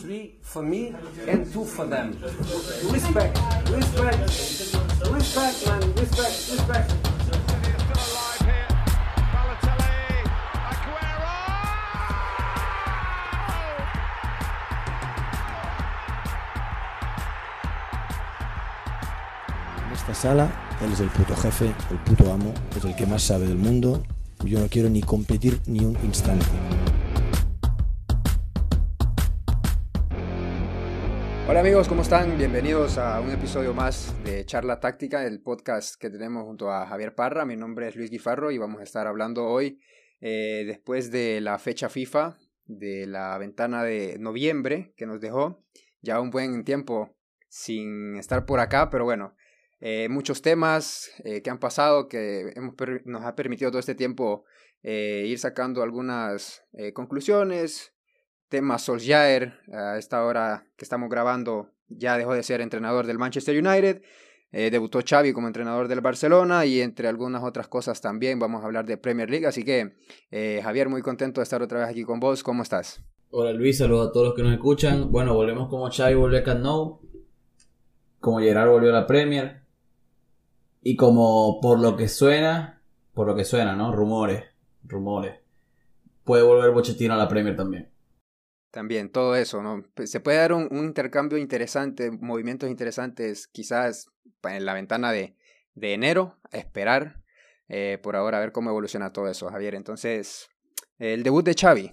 three for me and two for them. Respect, respect, respect, man, respect, respect. En esta sala, él es el puto jefe, el puto amo, es el que más sabe del mundo. Yo no quiero ni competir ni un instante. Hola amigos, ¿cómo están? Bienvenidos a un episodio más de Charla Táctica, el podcast que tenemos junto a Javier Parra. Mi nombre es Luis Guifarro y vamos a estar hablando hoy, eh, después de la fecha FIFA, de la ventana de noviembre que nos dejó. Ya un buen tiempo sin estar por acá, pero bueno, eh, muchos temas eh, que han pasado que hemos nos ha permitido todo este tiempo eh, ir sacando algunas conclusiones. Tema Solskjaer, a esta hora que estamos grabando, ya dejó de ser entrenador del Manchester United. Eh, debutó Xavi como entrenador del Barcelona y entre algunas otras cosas también vamos a hablar de Premier League. Así que, eh, Javier, muy contento de estar otra vez aquí con vos. ¿Cómo estás? Hola Luis, saludos a todos los que nos escuchan. Bueno, volvemos como Xavi volvió a Camp como Gerard volvió a la Premier y como por lo que suena, por lo que suena, ¿no? Rumores, rumores. Puede volver Pochettino a la Premier también. También, todo eso, ¿no? Pues, Se puede dar un, intercambio interesante, movimientos interesantes, quizás en la ventana de, de enero, a esperar eh, por ahora a ver cómo evoluciona todo eso, Javier. Entonces, el debut de Xavi,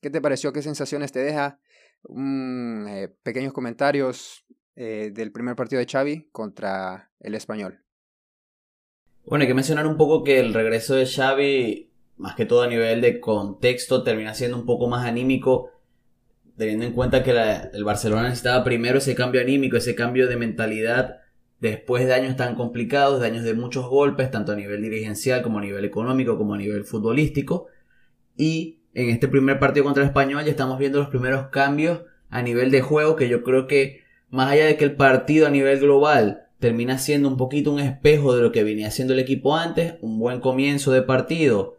¿qué te pareció? ¿Qué sensaciones te deja? Mm, eh, pequeños comentarios eh, del primer partido de Xavi contra el español. Bueno, hay que mencionar un poco que el regreso de Xavi, más que todo a nivel de contexto, termina siendo un poco más anímico, teniendo en cuenta que la- el Barcelona necesitaba primero ese cambio anímico, ese cambio de mentalidad, después de años tan complicados, de años de muchos golpes, tanto a nivel dirigencial como a nivel económico, como a nivel futbolístico. Y en este primer partido contra el Español ya estamos viendo los primeros cambios a nivel de juego, que yo creo que más allá de que el partido a nivel global termina siendo un poquito un espejo de lo que venía haciendo el equipo antes, un buen comienzo de partido,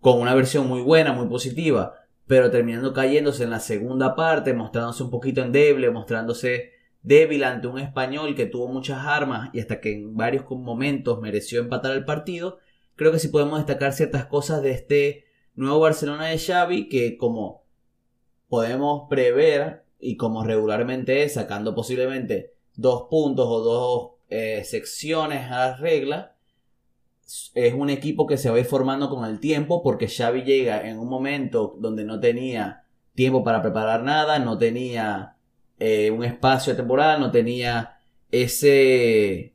con una versión muy buena, muy positiva, pero terminando cayéndose en la segunda parte, mostrándose un poquito endeble, mostrándose débil ante un español que tuvo muchas armas y hasta que en varios momentos mereció empatar el partido, creo que sí podemos destacar ciertas cosas de este nuevo Barcelona de Xavi que como podemos prever y como regularmente es, sacando posiblemente dos puntos o dos eh, secciones a la regla, es un equipo que se va a ir formando con el tiempo porque Xavi llega en un momento donde no tenía tiempo para preparar nada, no tenía eh, un espacio temporal, no tenía ese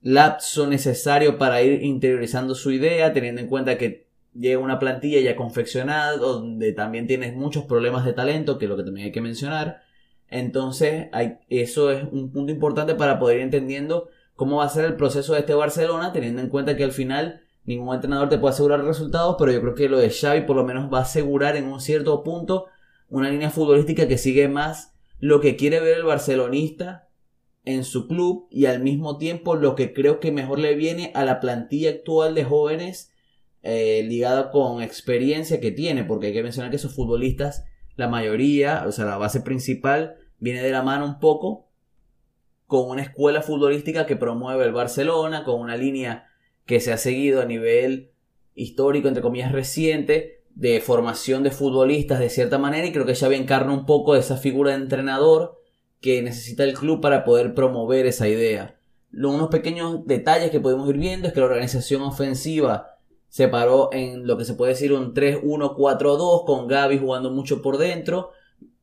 lapso necesario para ir interiorizando su idea, teniendo en cuenta que llega una plantilla ya confeccionada donde también tienes muchos problemas de talento, que es lo que también hay que mencionar. Entonces, hay, eso es un punto importante para poder ir entendiendo cómo va a ser el proceso de este Barcelona, teniendo en cuenta que al final ningún entrenador te puede asegurar resultados, pero yo creo que lo de Xavi por lo menos va a asegurar en un cierto punto una línea futbolística que sigue más lo que quiere ver el barcelonista en su club y al mismo tiempo lo que creo que mejor le viene a la plantilla actual de jóvenes eh, ligada con experiencia que tiene, porque hay que mencionar que esos futbolistas, la mayoría, o sea, la base principal viene de la mano un poco con una escuela futbolística que promueve el Barcelona, con una línea que se ha seguido a nivel histórico, entre comillas, reciente, de formación de futbolistas de cierta manera, y creo que Xavi encarna un poco esa figura de entrenador que necesita el club para poder promover esa idea. Unos pequeños detalles que podemos ir viendo es que la organización ofensiva se paró en lo que se puede decir un 3-1-4-2, con Gaby jugando mucho por dentro,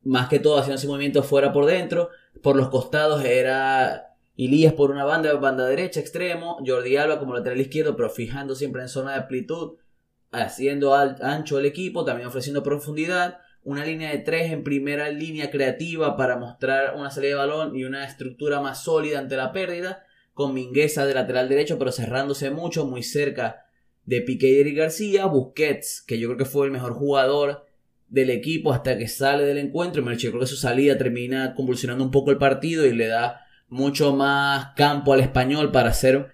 más que todo haciendo ese movimiento fuera por dentro. Por los costados era Ilías por una banda, banda derecha, extremo, Jordi Alba como lateral izquierdo, pero fijando siempre en zona de amplitud, haciendo al- ancho el equipo, también ofreciendo profundidad. Una línea de tres en primera línea creativa para mostrar una salida de balón y una estructura más sólida ante la pérdida. Con Mingueza de lateral derecho, pero cerrándose mucho, muy cerca de Piqué y García. Busquets, que yo creo que fue el mejor jugador del equipo hasta que sale del encuentro. Yo creo que su salida termina convulsionando un poco el partido y le da mucho más campo al español para ser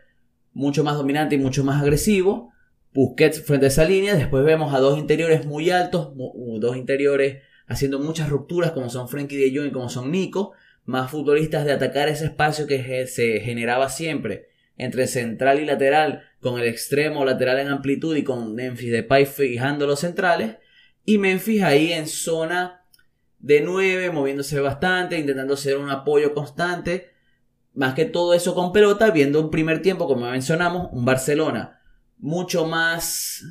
mucho más dominante y mucho más agresivo. Busquets frente a esa línea. Después vemos a dos interiores muy altos, dos interiores haciendo muchas rupturas como son Frankie de Jong y como son Nico, más futbolistas de atacar ese espacio que se generaba siempre entre central y lateral, con el extremo lateral en amplitud y con Memphis Depay fijando los centrales, y Memphis ahí en zona de 9, moviéndose bastante, intentando ser un apoyo constante, más que todo eso con pelota, viendo un primer tiempo, como mencionamos, un Barcelona mucho más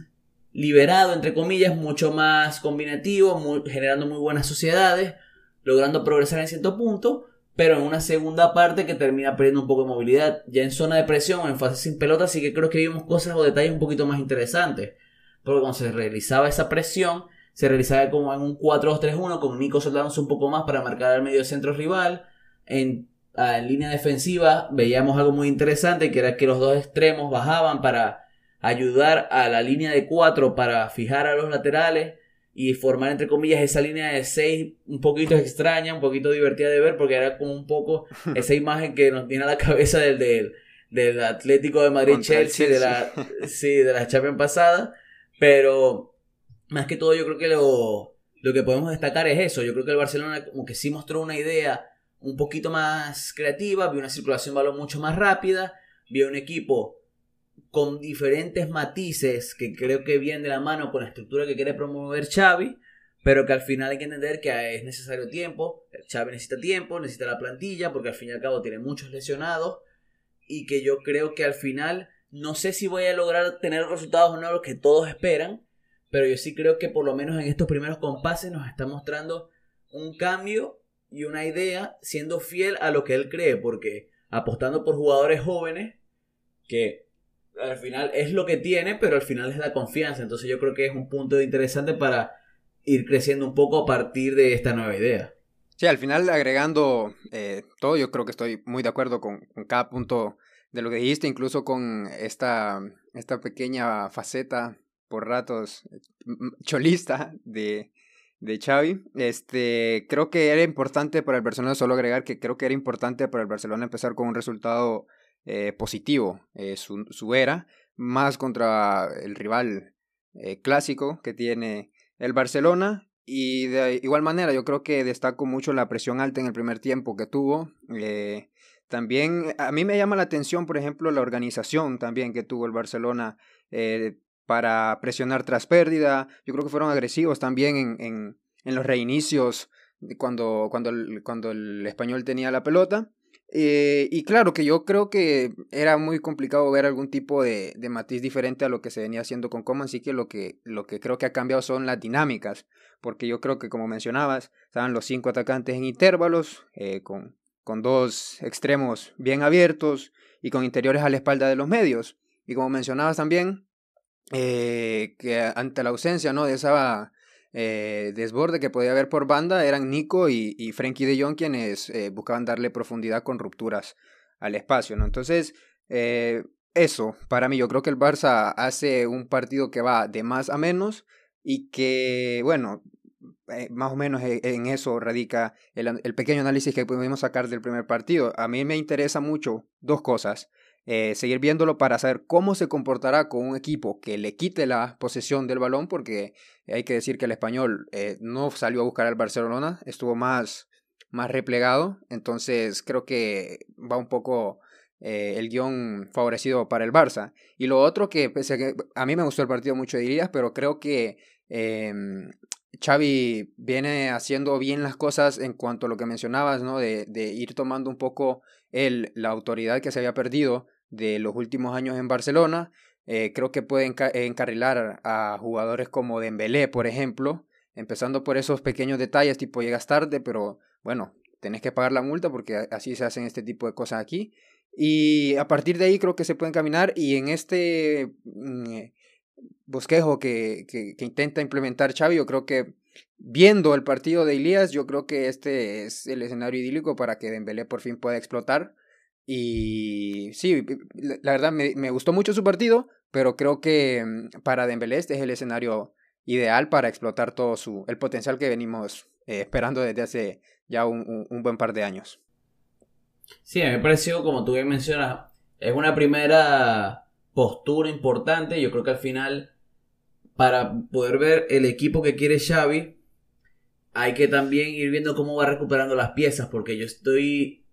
liberado, entre comillas, mucho más combinativo, generando muy buenas sociedades, logrando progresar en cierto punto, pero en una segunda parte que termina perdiendo un poco de movilidad. Ya en zona de presión en fase sin pelota, sí que creo que vimos cosas o detalles un poquito más interesantes. Porque cuando se realizaba esa presión, se realizaba como en un 4-2-3-1, con Nico soltándose un poco más para marcar al medio centro rival. En, en línea defensiva veíamos algo muy interesante, que era que los dos extremos bajaban para ayudar a la línea de 4 para fijar a los laterales y formar entre comillas esa línea de 6 un poquito extraña, un poquito divertida de ver porque era como un poco esa imagen que nos tiene a la cabeza del, del, del Atlético de Madrid Chelsea, de la sí, de la Champions pasada, pero más que todo yo creo que lo, lo que podemos destacar es eso, yo creo que el Barcelona como que sí mostró una idea un poquito más creativa, vio una circulación de balón mucho más rápida, vio un equipo con diferentes matices que creo que vienen de la mano con la estructura que quiere promover Xavi, pero que al final hay que entender que es necesario tiempo, Xavi necesita tiempo, necesita la plantilla, porque al fin y al cabo tiene muchos lesionados, y que yo creo que al final no sé si voy a lograr tener resultados o no los que todos esperan, pero yo sí creo que por lo menos en estos primeros compases nos está mostrando un cambio y una idea siendo fiel a lo que él cree, porque apostando por jugadores jóvenes que al final es lo que tiene, pero al final es la confianza. Entonces yo creo que es un punto interesante para ir creciendo un poco a partir de esta nueva idea. Sí, al final agregando eh, todo, yo creo que estoy muy de acuerdo con, cada punto de lo que dijiste, incluso con esta, esta pequeña faceta por ratos cholista de, de Xavi. Este, creo que era importante para el Barcelona, solo agregar que creo que era importante para el Barcelona empezar con un resultado eh, positivo eh, su, su, era, más contra el rival eh, clásico que tiene el Barcelona. Y de igual manera, yo creo que destaco mucho la presión alta en el primer tiempo que tuvo. también a mí me llama la atención, por ejemplo, la organización también que tuvo el Barcelona para presionar tras pérdida. Yo creo que fueron agresivos también en, en, los reinicios cuando, cuando, el, cuando el español tenía la pelota. Eh, y claro que yo creo que era muy complicado ver algún tipo de, de, matiz diferente a lo que se venía haciendo con Coman, así que lo, que lo que creo que ha cambiado son las dinámicas, porque yo creo que como mencionabas, estaban los cinco atacantes en intervalos, eh, con, con dos extremos bien abiertos y con interiores a la espalda de los medios. Y como mencionabas también, eh, que ante la ausencia ¿no? de esa eh, desborde que podía haber por banda eran Nico y, y Frankie de Jong quienes eh, buscaban darle profundidad con rupturas al espacio, ¿no? Entonces, eh, eso, para mí, yo creo que el Barça hace un partido que va de más a menos y que, bueno, más o menos en eso radica el, el, pequeño análisis que pudimos sacar del primer partido. A mí me interesa mucho dos cosas. Eh, seguir viéndolo para saber cómo se comportará con un equipo que le quite la posesión del balón, porque hay que decir que el español eh, no salió a buscar al Barcelona, estuvo más, más replegado, entonces creo que va un poco eh, el guion favorecido para el Barça. Y lo otro que, pese a que a mí me gustó el partido mucho dirías, pero creo que em, Xavi viene haciendo bien las cosas en cuanto a lo que mencionabas, ¿no? De, de ir tomando un poco el, la autoridad que se había perdido de los últimos años en Barcelona. Eh, creo que puede encarrilar a jugadores como Dembélé, por ejemplo, empezando por esos pequeños detalles, tipo llegas tarde, pero bueno, tenés que pagar la multa porque así se hacen este tipo de cosas aquí. Y a partir de ahí creo que se pueden caminar y en este mm, eh, bosquejo que, que, que, intenta implementar Xavi, yo creo que viendo el partido de Elías, yo creo que este es el escenario idílico para que Dembélé por fin pueda explotar y sí, la verdad me, me, gustó mucho su partido, pero creo que mm, para Dembélé este es el escenario ideal para explotar todo su el potencial que venimos eh, esperando desde hace ya un, un, buen par de años. Sí, me pareció, como tú bien mencionas, es una primera postura importante. Yo creo que al final, para poder ver el equipo que quiere Xavi, hay que también ir viendo cómo va recuperando las piezas, porque yo estoy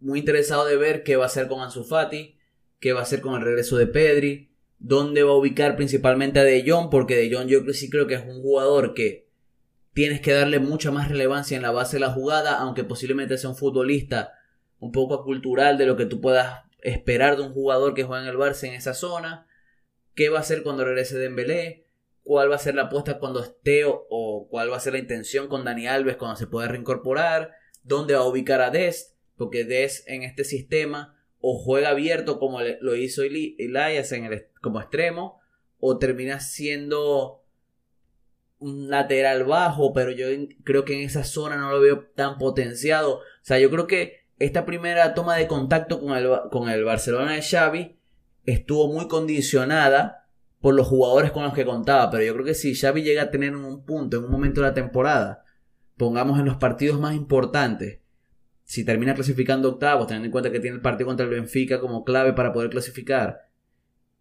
muy interesado de ver qué va a hacer con Ansu Fati, qué va a hacer con el regreso de Pedri, dónde va a ubicar principalmente a De Jong, porque De Jong yo sí creo que es un jugador que tienes que darle mucha más relevancia en la base de la jugada, aunque posiblemente sea un futbolista un poco cultural de lo que tú puedas esperar de un jugador que juega en el Barça en esa zona. ¿Qué va a hacer cuando regrese Dembélé? ¿Cuál va a ser la apuesta cuando esté o, cuál va a ser la intención con Dani Alves cuando se pueda reincorporar? ¿Dónde va a ubicar a Dest? Porque Dest en este sistema o juega abierto como lo hizo Elias en el, como extremo o termina siendo un lateral bajo, pero yo creo que en esa zona no lo veo tan potenciado. O sea, yo creo que esta primera toma de contacto con el, con el Barcelona de Xavi estuvo muy condicionada por los jugadores con los que contaba, pero yo creo que si Xavi llega a tener un punto en un momento de la temporada, pongamos en los partidos más importantes, si termina clasificando octavos, teniendo en cuenta que tiene el partido contra el Benfica como clave para poder clasificar,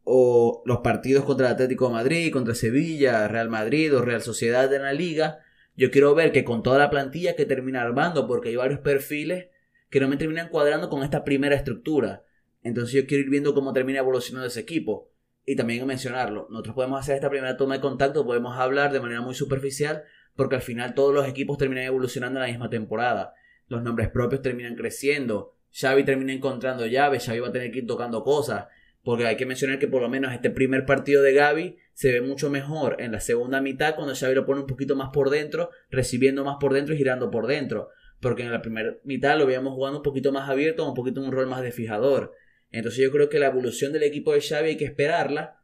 o los partidos contra el Atlético de Madrid, contra Sevilla, Real Madrid o Real Sociedad en la liga, yo quiero ver que con toda la plantilla que termina armando, porque hay varios perfiles que no me terminan cuadrando con esta primera estructura. Entonces yo quiero ir viendo cómo termina evolucionando ese equipo. Y también mencionarlo, nosotros podemos hacer esta primera toma de contacto, podemos hablar de manera muy superficial, porque al final todos los equipos terminan evolucionando en la misma temporada. Los nombres propios terminan creciendo, Xavi termina encontrando llaves, Xavi va a tener que ir tocando cosas, porque hay que mencionar que por lo menos este primer partido de Gaby se ve mucho mejor en la segunda mitad cuando Xavi lo pone un poquito más por dentro, recibiendo más por dentro y girando por dentro. Porque en la primera mitad lo veíamos jugando un poquito más abierto, un poquito un rol más de fijador. Entonces yo creo que la evolución del equipo de Xavi hay que esperarla.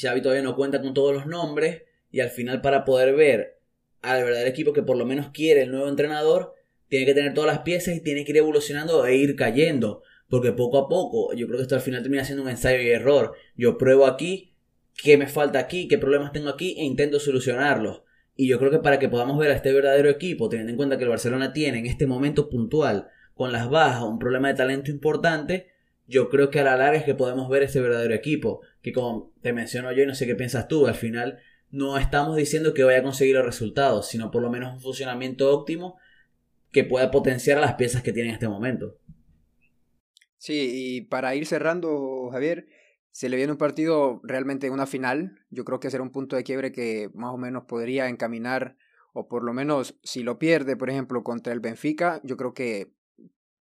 Xavi todavía no cuenta con todos los nombres y al final para poder ver al verdadero equipo que por lo menos quiere el nuevo entrenador, tiene que tener todas las piezas y tiene que ir evolucionando e ir cayendo. Porque poco a poco, yo creo que esto al final termina siendo un ensayo y error. Yo pruebo aquí, qué me falta aquí, qué problemas tengo aquí e intento solucionarlos. Y yo creo que para que podamos ver a este verdadero equipo, teniendo en cuenta que el Barcelona tiene en este momento puntual, con las bajas, un problema de talento importante, yo creo que a la larga es que podemos ver este verdadero equipo. Que como te menciono yo y no sé qué piensas tú, al final no estamos diciendo que vaya a conseguir los resultados, sino por lo menos un funcionamiento óptimo que pueda potenciar a las piezas que tiene en este momento. Sí, y para ir cerrando, Javier, se le viene un partido realmente una final. Yo creo que será un punto de quiebre que más o menos podría encaminar, o por lo menos si lo pierde, por ejemplo, contra el Benfica, yo creo que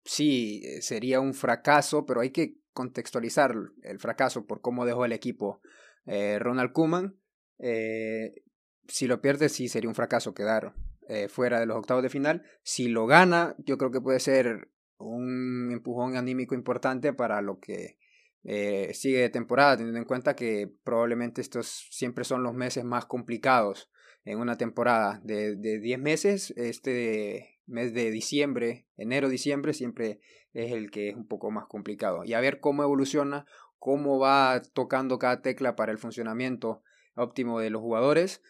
sí sería un fracaso, pero hay que contextualizar el fracaso por cómo dejó el equipo eh, Ronald Koeman. Eh, si lo pierde, sí sería un fracaso quedar eh, fuera de los octavos de final. Si lo gana, yo creo que puede ser un empujón anímico importante para lo que eh, sigue de temporada, teniendo en cuenta que probablemente estos siempre son los meses más complicados en una temporada. De 10 meses, este mes de diciembre, enero-diciembre, siempre es el que es un poco más complicado. Y a ver cómo evoluciona, cómo va tocando cada tecla para el funcionamiento óptimo de los jugadores.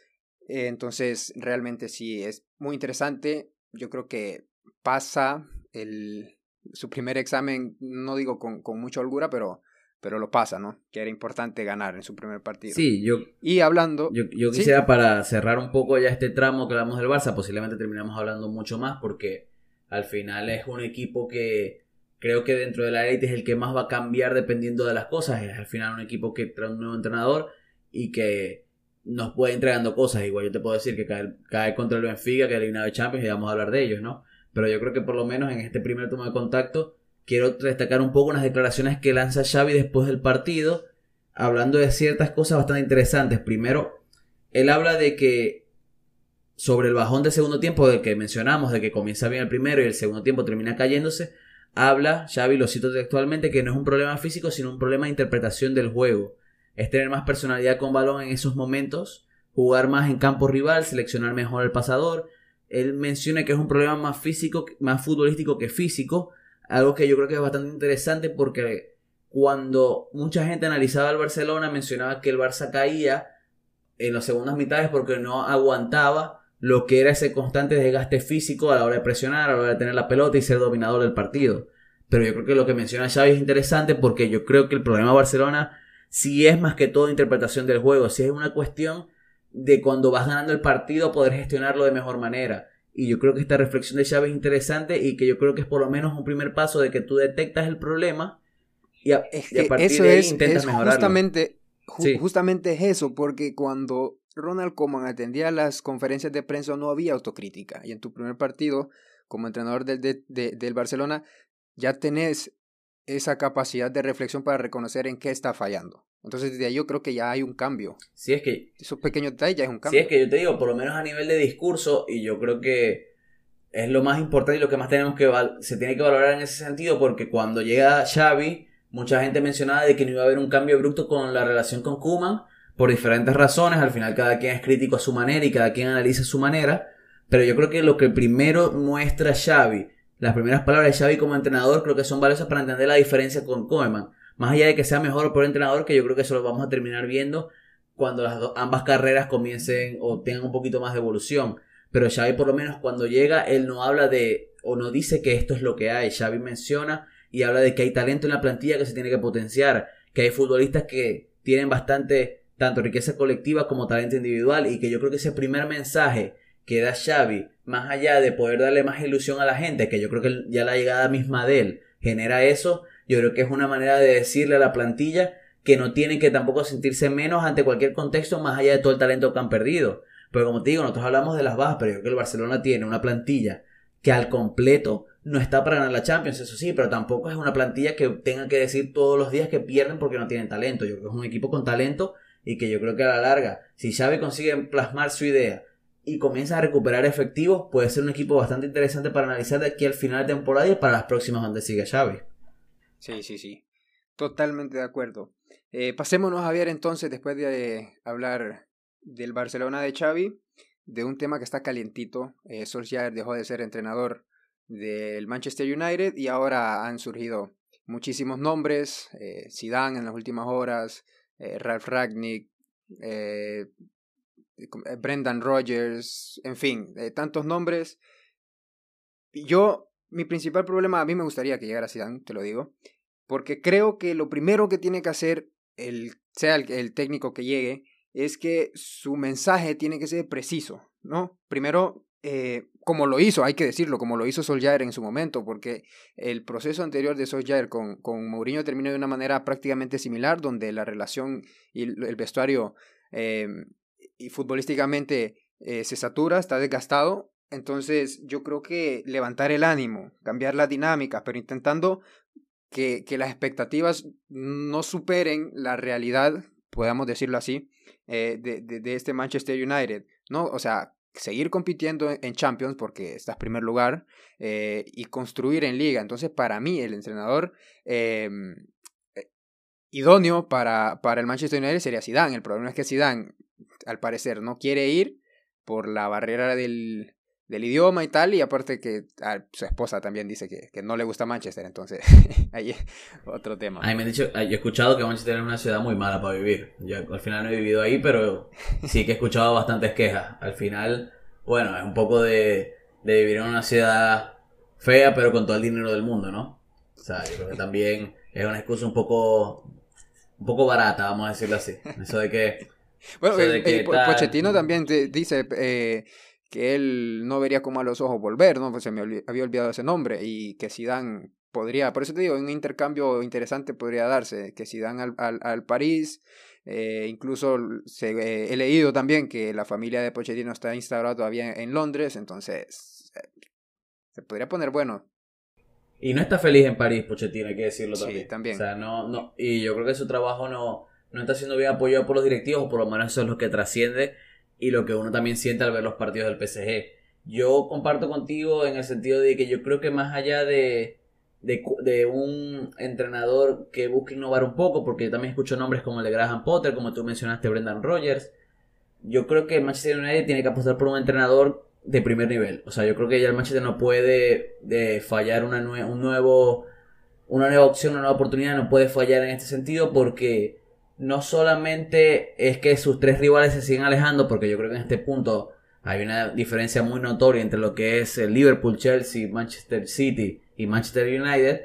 Eh, entonces, realmente sí, es muy interesante. Yo creo que pasa el, su primer examen, no digo con, con mucha holgura, pero, pero lo pasa, ¿no? Que era importante ganar en su primer partido. Sí, yo. Y hablando. Yo, yo quisiera, para cerrar un poco ya este tramo que hablamos del Barça, posiblemente terminamos hablando mucho más, porque al final es un equipo que creo que dentro de la élite es el que más va a cambiar dependiendo de las cosas. Es al final un equipo que trae un nuevo entrenador y que nos puede entregando cosas. Igual yo te puedo decir que cae, cae contra el Benfica, que eliminado de Champions y vamos a hablar de ellos, ¿no? Pero yo creo que por lo menos en este primer toma de contacto quiero destacar un poco unas declaraciones que lanza Xavi después del partido, hablando de ciertas cosas bastante interesantes. Primero, él habla de que sobre el bajón del segundo tiempo del que mencionamos, de que comienza bien el primero y el segundo tiempo termina cayéndose, habla, Xavi lo cito textualmente, que no es un problema físico, sino un problema de interpretación del juego. Es tener más personalidad con balón en esos momentos, jugar más en campo rival, seleccionar mejor el pasador, él menciona que es un problema más físico, más futbolístico que físico, algo que yo creo que es bastante interesante porque cuando mucha gente analizaba al Barcelona mencionaba que el Barça caía en las segundas mitades porque no aguantaba lo que era ese constante desgaste físico a la hora de presionar, a la hora de tener la pelota y ser dominador del partido. Pero yo creo que lo que menciona Xavi es interesante porque yo creo que el problema de Barcelona sí es más que todo interpretación del juego, si es una cuestión de cuando vas ganando el partido poder gestionarlo de mejor manera. Y yo creo que esta reflexión de Xavi es interesante y que yo creo que es por lo menos un primer paso de que tú detectas el problema y a, partir eso de ahí es, intentas es mejorarlo. justamente, ju- Sí. justamente es eso, porque cuando Ronald Koeman atendía las conferencias de prensa no había autocrítica. Y en tu primer partido, como entrenador del, de- de- del Barcelona, ya tenés esa capacidad de reflexión para reconocer en qué está fallando. Entonces, desde ahí yo creo que ya hay un cambio. Sí, es que Esos pequeños detalles ya es un Sí, cambio. es que yo te digo, por lo menos a nivel de discurso, y yo creo que es lo más importante y lo que más tenemos que se tiene que valorar en ese sentido, porque cuando llega Xavi, mucha gente mencionaba de que no iba a haber un cambio abrupto con la relación con Kuman, por diferentes razones, al final cada quien es crítico a su manera y cada quien analiza a su manera, pero yo creo que lo que primero muestra Xavi, las primeras palabras de Xavi como entrenador, creo que son valiosas para entender la diferencia con Koeman. Más allá de que sea mejor o entrenador, que yo creo que eso lo vamos a terminar viendo cuando las ambas carreras comiencen o tengan un poquito más de evolución. Pero Xavi por lo menos cuando llega, él no habla de o no dice que esto es lo que hay. Xavi menciona y habla de que hay talento en la plantilla que se tiene que potenciar, que hay futbolistas que tienen bastante tanto riqueza colectiva como talento individual y que yo creo que ese primer mensaje que da Xavi, más allá de poder darle más ilusión a la gente, que yo creo que ya la llegada misma de él genera eso, yo creo que es una manera de decirle a la plantilla que no tienen que tampoco sentirse menos ante cualquier contexto más allá de todo el talento que han perdido. Pero como te digo, nosotros hablamos de las bajas, pero yo creo que el Barcelona tiene una plantilla que al completo no está para ganar la Champions, eso sí, pero tampoco es una plantilla que tenga que decir todos los días que pierden porque no tienen talento. Yo creo que es un equipo con talento y que yo creo que a la larga, si Xavi consigue plasmar su idea y comienza a recuperar efectivos, puede ser un equipo bastante interesante para analizar de aquí al final de temporada y para las próximas donde siga Xavi. Sí, sí, sí. Totalmente de acuerdo. Eh, pasémonos, Javier, entonces, después de hablar del Barcelona de Xavi, de un tema que está calientito. Eh, Solskjaer dejó de ser entrenador del Manchester United y ahora han surgido muchísimos nombres. Eh, Zidane en las últimas horas, eh, Ralf Ragnick, eh, Brendan Rodgers, en fin, eh, tantos nombres. Yo, mi principal problema, a mí me gustaría que llegara Zidane, te lo digo, porque creo que lo primero que tiene que hacer, el, sea el, técnico que llegue, es que su mensaje tiene que ser preciso, ¿no? Primero, eh, como lo hizo, hay que decirlo, como lo hizo Solskjaer en su momento, porque el proceso anterior de Solskjaer con, con Mourinho terminó de una manera prácticamente similar, donde la relación y el vestuario eh, y futbolísticamente eh, se satura, está desgastado. Entonces yo creo que levantar el ánimo, cambiar las dinámicas, pero intentando que, que las expectativas no superen la realidad, podamos decirlo así, eh, de, de, este Manchester United, ¿no? O sea, seguir compitiendo en Champions porque estás primer lugar eh, y construir en liga. Entonces, para mí, el entrenador eh, idóneo para, para el Manchester United sería Zidane. El problema es que Zidane, al parecer, no quiere ir por la barrera del, del idioma y tal, y aparte que a su esposa también dice que, que no le gusta Manchester, entonces ahí es otro tema. A mí me han dicho, yo he escuchado que Manchester es una ciudad muy mala para vivir. Yo al final no he vivido ahí, pero sí que he escuchado bastantes quejas. Al final, bueno, es un poco de, de vivir en una ciudad fea, pero con todo el dinero del mundo, ¿no? O sea, yo creo que también es una excusa un poco, un poco barata, vamos a decirlo así. Eso de que... Bueno, o sea, de que tal... Pochettino también dice... Eh, que él no vería con malos ojos volver, ¿no? Pues se me olvid había olvidado ese nombre y que Zidane podría, por eso te digo, un intercambio interesante podría darse, que Zidane al, al, al París, eh, incluso se, eh, he leído también que la familia de Pochettino está instaurada todavía en, en Londres, entonces se podría poner bueno. Y no está feliz en París, Pochettino, hay que decirlo también. Sí, también. O sea, no, no, y yo creo que su trabajo no, no está siendo bien apoyado por los directivos, o por lo menos eso es lo que trasciende y lo que uno también siente al ver los partidos del PSG. Yo comparto contigo en el sentido de que yo creo que más allá de, de, de, un entrenador que busque innovar un poco, porque yo también escucho nombres como el de Graham Potter, como tú mencionaste, Brendan Rodgers, yo creo que Manchester United tiene que apostar por un entrenador de primer nivel. O sea, yo creo que ya el Manchester no puede de fallar una, nue un nuevo, una nueva opción, una nueva oportunidad, no puede fallar en este sentido porque no solamente es que sus tres rivales se siguen alejando, porque yo creo que en este punto hay una diferencia muy notoria entre lo que es el Liverpool, Chelsea, Manchester City y Manchester United,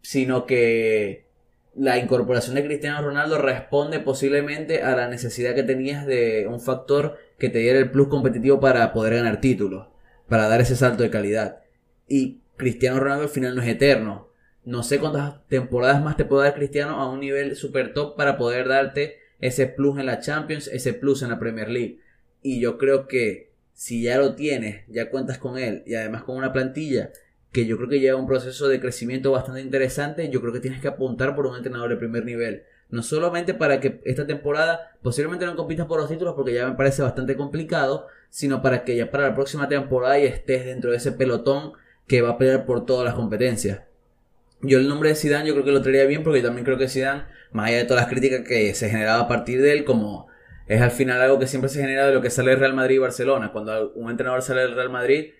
sino que la incorporación de Cristiano Ronaldo responde posiblemente a la necesidad que tenías de un factor que te diera el plus competitivo para poder ganar títulos, para dar ese salto de calidad. Y Cristiano Ronaldo al final no es eterno. No sé cuántas temporadas más te puede dar Cristiano a un nivel super top para poder darte ese plus en la Champions, ese plus en la Premier League. Y yo creo que si ya lo tienes, ya cuentas con él y además con una plantilla que yo creo que lleva un proceso de crecimiento bastante interesante, yo creo que tienes que apuntar por un entrenador de primer nivel. No solamente para que esta temporada posiblemente no compitas por los títulos porque ya me parece bastante complicado, sino para que ya para la próxima temporada ya estés dentro de ese pelotón que va a pelear por todas las competencias. Yo el nombre de Zidane yo creo que lo traería bien porque también creo que Zidane, más allá de todas las críticas que se generaba a partir de él, como es al final algo que siempre se genera de lo que sale Real Madrid y Barcelona. Cuando un entrenador sale del Real Madrid,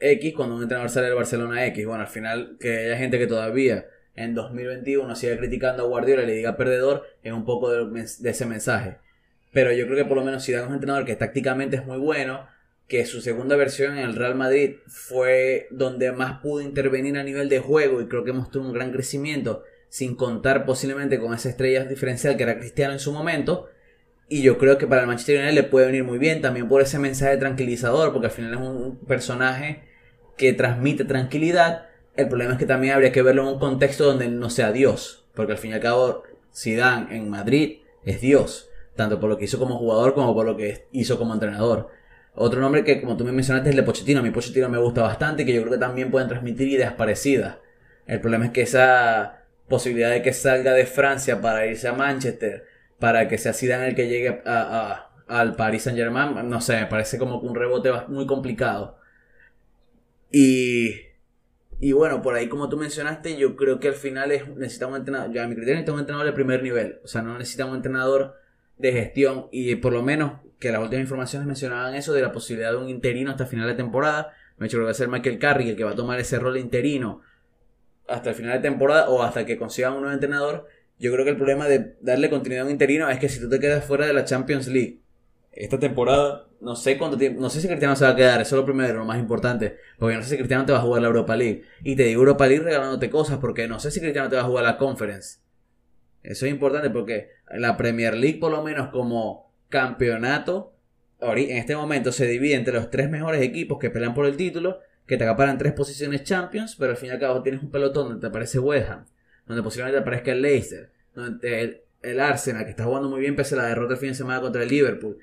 X, cuando un entrenador sale del Barcelona X. Bueno, al final que haya gente que todavía en 2021 siga criticando a Guardiola y le diga perdedor, es un poco de, ese mensaje. Pero yo creo que por lo menos Zidane es un entrenador que tácticamente es muy bueno, que su segunda versión en el Real Madrid fue donde más pudo intervenir a nivel de juego y creo que mostró un gran crecimiento, sin contar posiblemente con esa estrella diferencial que era Cristiano en su momento. Y yo creo que para el Manchester United le puede venir muy bien también por ese mensaje tranquilizador, porque al final es un personaje que transmite tranquilidad. El problema es que también habría que verlo en un contexto donde no sea Dios, porque al fin y al cabo Zidane en Madrid es Dios, tanto por lo que hizo como jugador como por lo que hizo como entrenador. Otro nombre que, como tú me mencionaste, es el de Pochettino. A mí Pochettino me gusta bastante y que yo creo que también pueden transmitir ideas parecidas. El problema es que esa posibilidad de que salga de Francia para irse a Manchester, para que sea Zidane el que llegue a, al Paris Saint Germain, no sé, me parece como un rebote muy complicado. Y, y bueno, por ahí como tú mencionaste, yo creo que al final es, necesitamos un entrenador, a mi criterio necesitamos un entrenador de primer nivel, o sea, no necesitamos un entrenador de gestión y por lo menos que las últimas informaciones mencionaban eso de la posibilidad de un interino hasta final de temporada. Me he hecho que va a ser Michael Carrick el que va a tomar ese rol interino hasta el final de temporada o hasta que consigan un nuevo entrenador. Yo creo que el problema de darle continuidad a un interino es que si tú te quedas fuera de la Champions League esta temporada, no sé cuánto tiempo, no sé si Cristiano se va a quedar, eso es lo primero, lo más importante, porque no sé si Cristiano te va a jugar la Europa League. Y te digo Europa League regalándote cosas, porque no sé si Cristiano te va a jugar la Conference. Eso es importante porque la Premier League, por lo menos como campeonato, en este momento se divide entre los tres mejores equipos que pelean por el título, que te acaparan tres posiciones Champions, pero al fin y al cabo tienes un pelotón donde te aparece West Ham, donde posiblemente te aparezca el Leicester, donde el, el Arsenal, que está jugando muy bien pese a la derrota el fin de semana contra el Liverpool,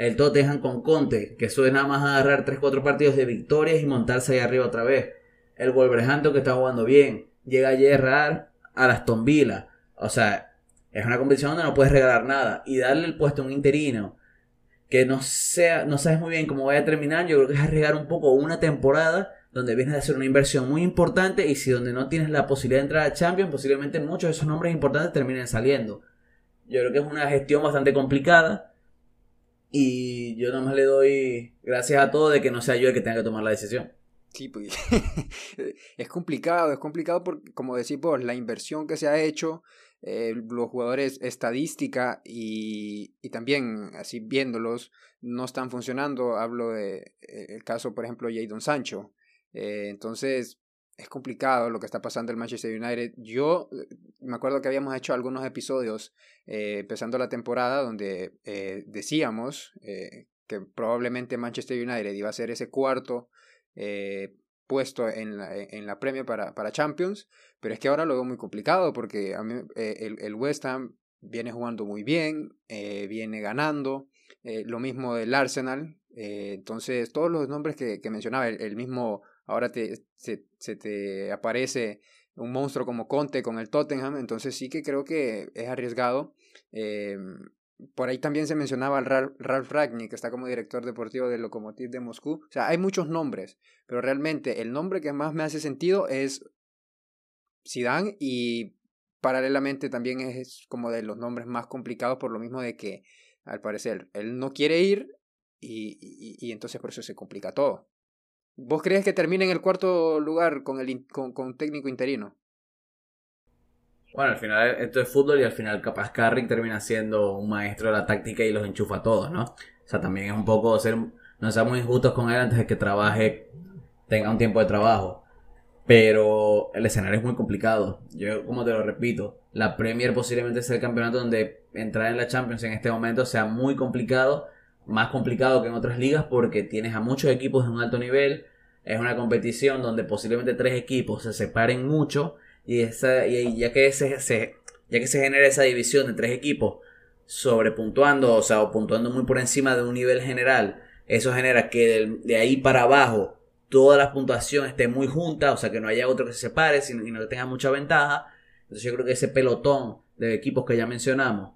el Tottenham con Conte, que eso es nada más agarrar 3-4 partidos de victorias y montarse ahí arriba otra vez. El Wolverhampton que está jugando bien. Llega a a Aston Villa. O sea, es una competición donde no puedes regalar nada. Y darle el puesto a un interino que no sea, no sabes muy bien cómo vaya a terminar, yo creo que es arriesgar un poco una temporada donde vienes a hacer una inversión muy importante y si donde no tienes la posibilidad de entrar a Champions, posiblemente muchos de esos nombres importantes terminen saliendo. Yo creo que es una gestión bastante complicada y yo nomás le doy gracias a todo de que no sea yo el que tenga que tomar la decisión. Sí, pues es complicado, es complicado porque, como decís vos, la inversión que se ha hecho, eh, los jugadores estadística y, y, también así viéndolos no están funcionando. Hablo de eh, el caso, por ejemplo, Jadon Sancho. Eh, entonces, es complicado lo que está pasando en Manchester United. Yo eh, me acuerdo que habíamos hecho algunos episodios eh, empezando la temporada donde eh, decíamos que probablemente Manchester United iba a ser ese cuarto puesto en la, en la premia para, para Champions, pero es que ahora lo veo muy complicado porque el, el, West Ham viene jugando muy bien, viene ganando, lo mismo del Arsenal, entonces todos los nombres que, que mencionaba, el mismo ahora te, se, te aparece un monstruo como Conte con el Tottenham, entonces sí que creo que es arriesgado. Eh, por ahí también se mencionaba al Ralf Ragnick, que está como director deportivo del Lokomotiv de Moscú. O sea, hay muchos nombres, pero realmente el nombre que más me hace sentido es Zidane y paralelamente también es como de los nombres más complicados por lo mismo de que al parecer él no quiere ir y, y entonces por eso se complica todo. ¿Vos crees que termine en el cuarto lugar con, el, con, con técnico interino? Bueno, al final esto es fútbol y al final capaz Carrick termina siendo un maestro de la táctica y los enchufa a todos, ¿no? O sea, también es un poco ser, no seamos injustos con él antes de que trabaje, tenga un tiempo de trabajo. Pero el escenario es muy complicado. Yo, como te lo repito, la Premier posiblemente sea el campeonato donde entrar en la Champions en este momento sea muy complicado más complicado que en otras ligas porque tienes a muchos equipos de un alto nivel. Es una competición donde posiblemente tres equipos se separen mucho y, esa, y ya, que se, ya que se genera esa división de tres equipos sobrepuntuando, o sea, o puntuando muy por encima de un nivel general, eso genera que de, ahí para abajo toda la puntuación esté muy junta, o sea, que no haya otro que se separe y no tenga mucha ventaja. Entonces yo creo que ese pelotón de equipos que ya mencionamos,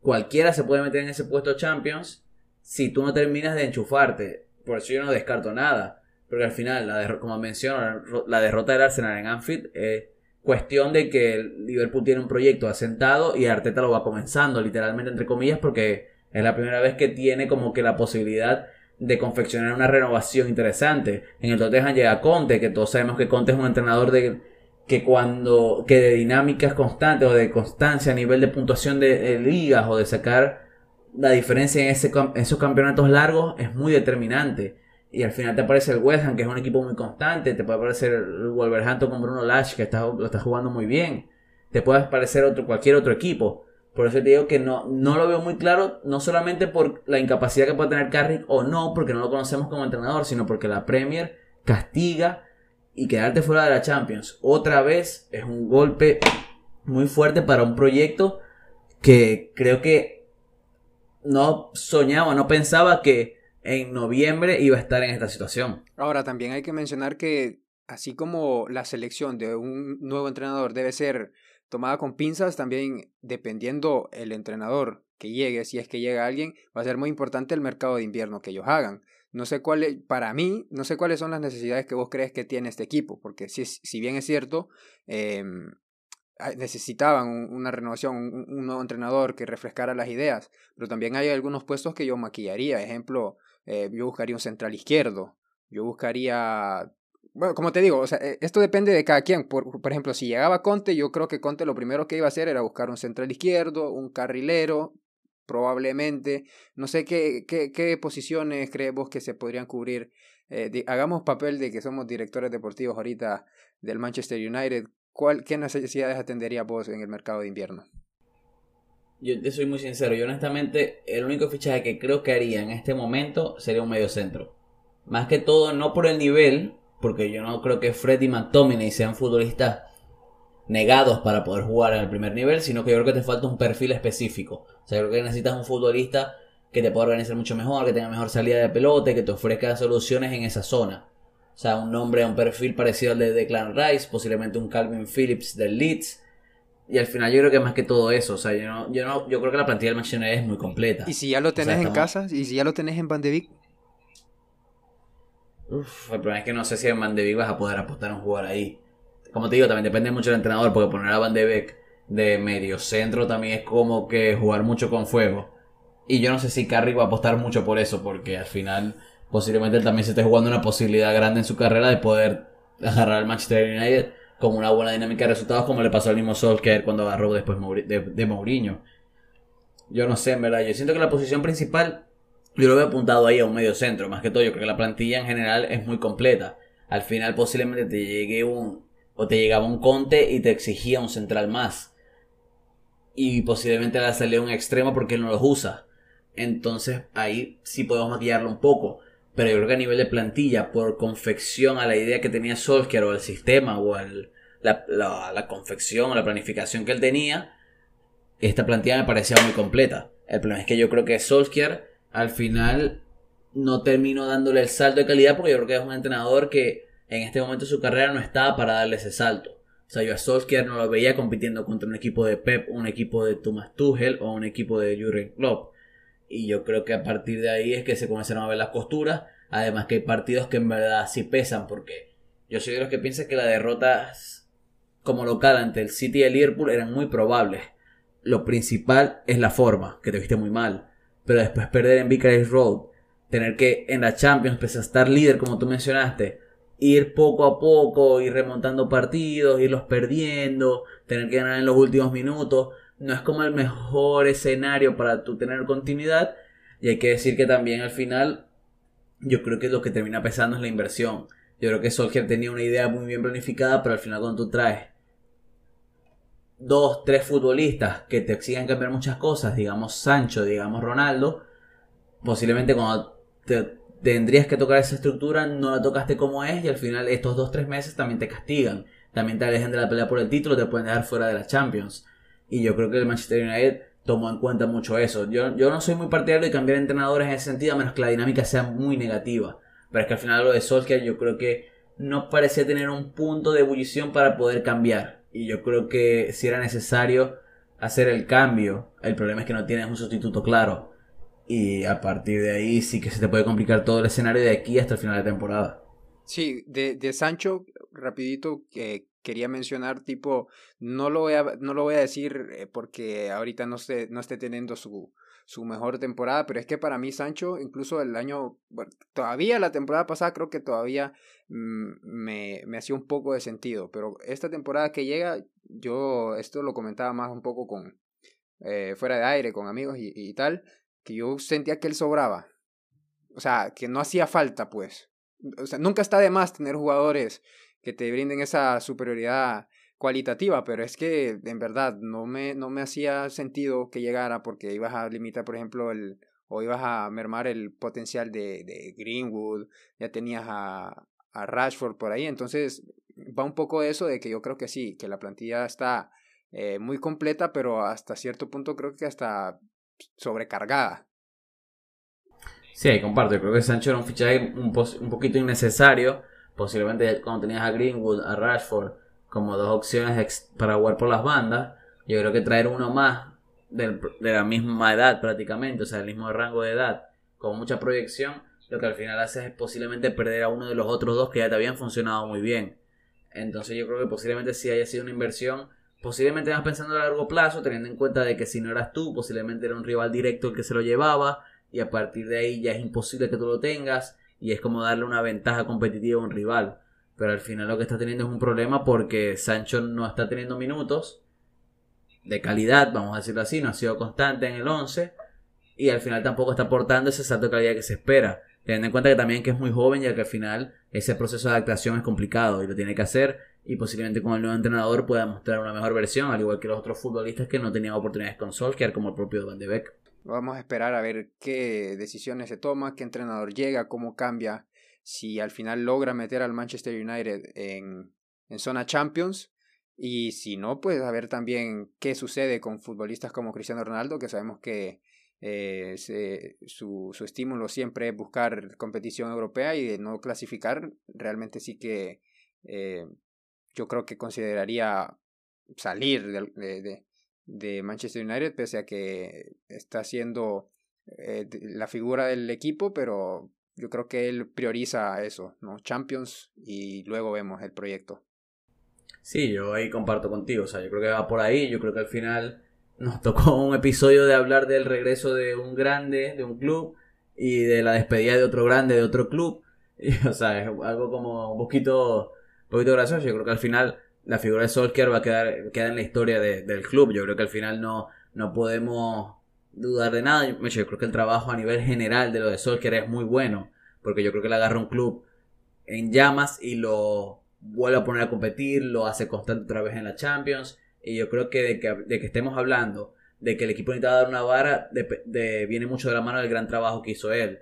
cualquiera se puede meter en ese puesto Champions si tú no terminas de enchufarte. Por eso yo no descarto nada. Porque al final, la como menciono, la derrota del Arsenal en Anfield es cuestión de que Liverpool tiene un proyecto asentado y Arteta lo va comenzando, literalmente entre comillas, porque es la primera vez que tiene como que la posibilidad de confeccionar una renovación interesante. En el Tottenham llega Conte, que todos sabemos que Conte es un entrenador de que cuando que de dinámicas constantes o de constancia a nivel de puntuación de, ligas o de sacar la diferencia en, ese, esos campeonatos largos es muy determinante. Y al final te aparece el West Ham, que es un equipo muy constante. Te puede aparecer el Wolverhampton con Bruno Lash, que está, lo está jugando muy bien. Te puede aparecer otro, cualquier otro equipo. Por eso te digo que no, no lo veo muy claro, no solamente por la incapacidad que puede tener Carrick o no, porque no lo conocemos como entrenador, sino porque la Premier castiga y quedarte fuera de la Champions otra vez es un golpe muy fuerte para un proyecto que creo que no soñaba, no pensaba que en noviembre iba a estar en esta situación. Ahora, también hay que mencionar que así como la selección de un nuevo entrenador debe ser tomada con pinzas, también dependiendo el entrenador que llegue, si es que llega alguien, va a ser muy importante el mercado de invierno que ellos hagan. No sé cuál, para mí, no sé cuáles son las necesidades que vos crees que tiene este equipo, porque si, si bien es cierto, eh, necesitaban una renovación, un, nuevo entrenador que refrescara las ideas, pero también hay algunos puestos que yo maquillaría. Ejemplo, eh, yo buscaría un central izquierdo, yo buscaría bueno, como te digo, o sea, e, esto depende de cada quien. Por, por, ejemplo, si llegaba Conte, yo creo que Conte lo primero que iba a hacer era buscar un central izquierdo, un carrilero, probablemente. No sé qué, qué, qué posiciones crees vos que se podrían cubrir. Eh, hagamos papel de que somos directores deportivos ahorita del Manchester United. ¿Cuál, ¿Qué necesidades atendería vos en el mercado de invierno? Yo te soy muy sincero, yo honestamente el único fichaje que creo que haría en este momento sería un medio centro. Más que todo, no por el nivel, porque yo no creo que Freddy McTominay sean futbolistas negados para poder jugar en el primer nivel, sino que yo creo que te falta un perfil específico. O sea, yo creo que necesitas un futbolista que te pueda organizar mucho mejor, que tenga mejor salida de pelota, que te ofrezca soluciones en esa zona. O sea, un nombre, un perfil parecido al de Declan Rice, posiblemente un Calvin Phillips del Leeds. Y al final yo creo que más que todo eso, o sea, yo no, yo no, yo creo que la plantilla del Manchester es muy completa. ¿Y si ya lo tenés en casa? ¿Y si ya lo tenés en Van de? Uf, el problema es que no sé si en Van de Beek vas a poder apostar a un jugador ahí. Como te digo, también depende mucho del entrenador, porque poner a Van de Beek de medio centro también es como que jugar mucho con fuego. Y yo no sé si Carrick va a apostar mucho por eso, porque al final posiblemente él también se esté jugando una posibilidad grande en su carrera de poder agarrar al Manchester United con una buena dinámica de resultados, como le pasó al mismo Solskjaer cuando agarró después de, de Mourinho. Yo no sé, en verdad. Yo siento que la posición principal yo lo veo apuntado ahí a un medio centro, más que todo. Yo creo que la plantilla en general es muy completa. Al final posiblemente te llegue un... o te llegaba un Conte y te exigía un central más. Y posiblemente le salió un extremo porque él no los usa. Entonces ahí sí podemos maquillarlo un poco. Pero yo creo que a nivel de plantilla, por confección a la idea que tenía Solskjaer o el sistema o la, la, la confección o la planificación que él tenía, esta plantilla me parecía muy completa. El problema es que yo creo que Solskjaer al final no terminó dándole el salto de calidad porque yo creo que es un entrenador que en este momento de su carrera no estaba para darle ese salto. O sea, yo a Solskjaer no lo veía compitiendo contra un equipo de Pep, un equipo de Thomas Tuchel o un equipo de Jurgen Klopp. Y yo creo que a partir de ahí es que se comenzaron a ver las costuras. Además que hay partidos que en verdad sí pesan porque yo soy de los que piensan que las derrotas como local ante el City y el Liverpool eran muy probables. Lo principal es la forma, que te viste muy mal pero después perder en Vicarage Road, tener que en la Champions, pese a estar líder como tú mencionaste, ir poco a poco, ir remontando partidos, irlos perdiendo, tener que ganar en los últimos minutos, no es como el mejor escenario para tú tener continuidad. Y hay que decir que también al final, yo creo que lo que termina pesando es la inversión. Yo creo que Solskjaer tenía una idea muy bien planificada, pero al final cuando tú traes dos, tres futbolistas que te exigen cambiar muchas cosas, digamos Sancho, digamos Ronaldo, posiblemente cuando te, tendrías que tocar esa estructura, no la tocaste como es y al final estos dos tres meses también te castigan. También te alejan de la pelea por el título, te pueden dejar fuera de la Champions. Y yo creo que el Manchester United tomó en cuenta mucho eso. Yo, yo no soy muy partidario de cambiar entrenadores en ese sentido, a menos que la dinámica sea muy negativa. Pero es que al final lo de Solskjaer yo creo que no parecía tener un punto de ebullición para poder cambiar. Y yo creo que si era necesario hacer el cambio, el problema es que no tienes un sustituto claro. Y a partir de ahí sí que se te puede complicar todo el escenario de aquí hasta el final de temporada. Sí, de, de Sancho, rapidito, que quería mencionar, tipo, no lo voy a, no lo voy a decir eh, porque ahorita no esté, no esté teniendo su, su mejor temporada, pero es que para mí Sancho, incluso el año, bueno, todavía la temporada pasada creo que todavía mm, me, me hacía un poco de sentido, pero esta temporada que llega, yo esto lo comentaba más un poco con, eh, fuera de aire, con amigos y, y tal, que yo sentía que él sobraba. O sea, que no hacía falta, pues. O sea, nunca está de más tener jugadores que te brinden esa superioridad cualitativa, pero es que en verdad no me, no me hacía sentido que llegara porque ibas a limitar, por ejemplo, el o ibas a mermar el potencial de, Greenwood, ya tenías a, a Rashford por ahí, entonces va un poco eso de que yo creo que sí, que la plantilla está eh, muy completa, pero hasta cierto punto creo que hasta sobrecargada. Sí, comparto. Creo que Sancho era un fichaje un, un poquito innecesario. Posiblemente cuando tenías a Greenwood, a Rashford, como dos opciones para jugar por las bandas. Yo creo que traer uno más de la misma edad prácticamente, o sea, del mismo rango de edad, con mucha proyección, lo que al final hace es posiblemente perder a uno de los otros dos que ya te habían funcionado muy bien. Entonces yo creo que posiblemente sí haya sido una inversión Posiblemente vas pensando a largo plazo, teniendo en cuenta de que si no eras tú, posiblemente era un rival directo el que se lo llevaba y a partir de ahí ya es imposible que tú lo tengas y es como darle una ventaja competitiva a un rival. Pero al final lo que está teniendo es un problema porque Sancho no está teniendo minutos de calidad, vamos a decirlo así, no ha sido constante en el 11 y al final tampoco está aportando ese salto de calidad que se espera. Teniendo en cuenta que también que es muy joven y que al final ese proceso de adaptación es complicado y lo tiene que hacer y posiblemente con el nuevo entrenador pueda mostrar una mejor versión, al igual que los otros futbolistas que no tenían oportunidades con Solskjaer, como el propio Van de Beek. Vamos a esperar a ver qué decisiones se toma, qué entrenador llega, cómo cambia, si al final logra meter al Manchester United en, en zona Champions. Y si no, pues a ver también qué sucede con futbolistas como Cristiano Ronaldo, que sabemos que eh, su, su estímulo siempre es buscar competición europea y de no clasificar, realmente sí que eh, yo creo que consideraría salir de, de Manchester United, pese a que está siendo eh, la figura del equipo, pero yo creo que él prioriza eso, ¿no? Champions y luego vemos el proyecto. Sí, yo ahí comparto contigo, o sea, yo creo que va por ahí, yo creo que al final nos tocó un episodio de hablar del regreso de un grande, de un club, y de la despedida de otro grande, de otro club, o sea, es algo como un poquito un poquito gracioso. Yo creo que al final la figura de Solskjaer va a quedar, queda en la historia del club. Yo creo que al final no, no podemos dudar de nada. Yo, creo que el trabajo a nivel general de lo de Solskjaer es muy bueno. Porque yo creo que le agarra un club en llamas y lo vuelve a poner a competir, lo hace constante otra vez en la Champions. Y yo creo que de que, de que estemos hablando de que el equipo necesita dar una vara, de, viene mucho de la mano del gran trabajo que hizo él.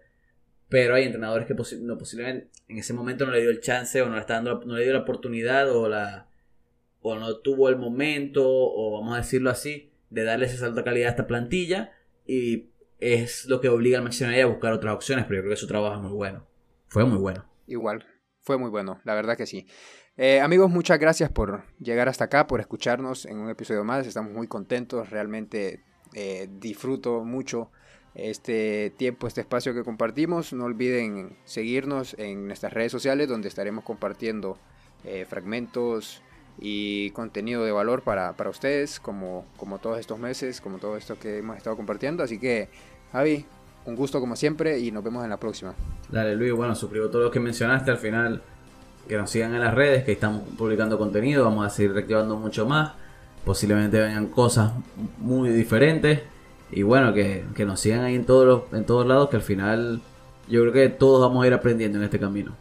Pero hay entrenadores que no, posiblemente en ese momento no le dio el chance o no le, está dando, no le dio la oportunidad o, la, o no tuvo el momento o vamos a decirlo así de darle ese salto de calidad a esta plantilla y es lo que obliga al Manchester a buscar otras opciones, pero yo creo que su trabajo es muy bueno. Fue muy bueno. Igual, fue muy bueno, la verdad que sí. Eh, amigos, muchas gracias por llegar hasta acá, por escucharnos en un episodio más. Estamos muy contentos, realmente eh, disfruto mucho este tiempo, este espacio que compartimos. No olviden seguirnos en nuestras redes sociales donde estaremos compartiendo eh, fragmentos y contenido de valor para, para ustedes, como, como todos estos meses, como todo esto que hemos estado compartiendo. Así que, Javi, un gusto como siempre y nos vemos en la próxima. Dale, Luis, bueno, suscribo todo lo que mencionaste al final. Que nos sigan en las redes, que estamos publicando contenido, vamos a seguir reactivando mucho más. Posiblemente vengan cosas muy diferentes y bueno, que, nos sigan ahí en todos, los, en todos lados, que al final yo creo que todos vamos a ir aprendiendo en este camino.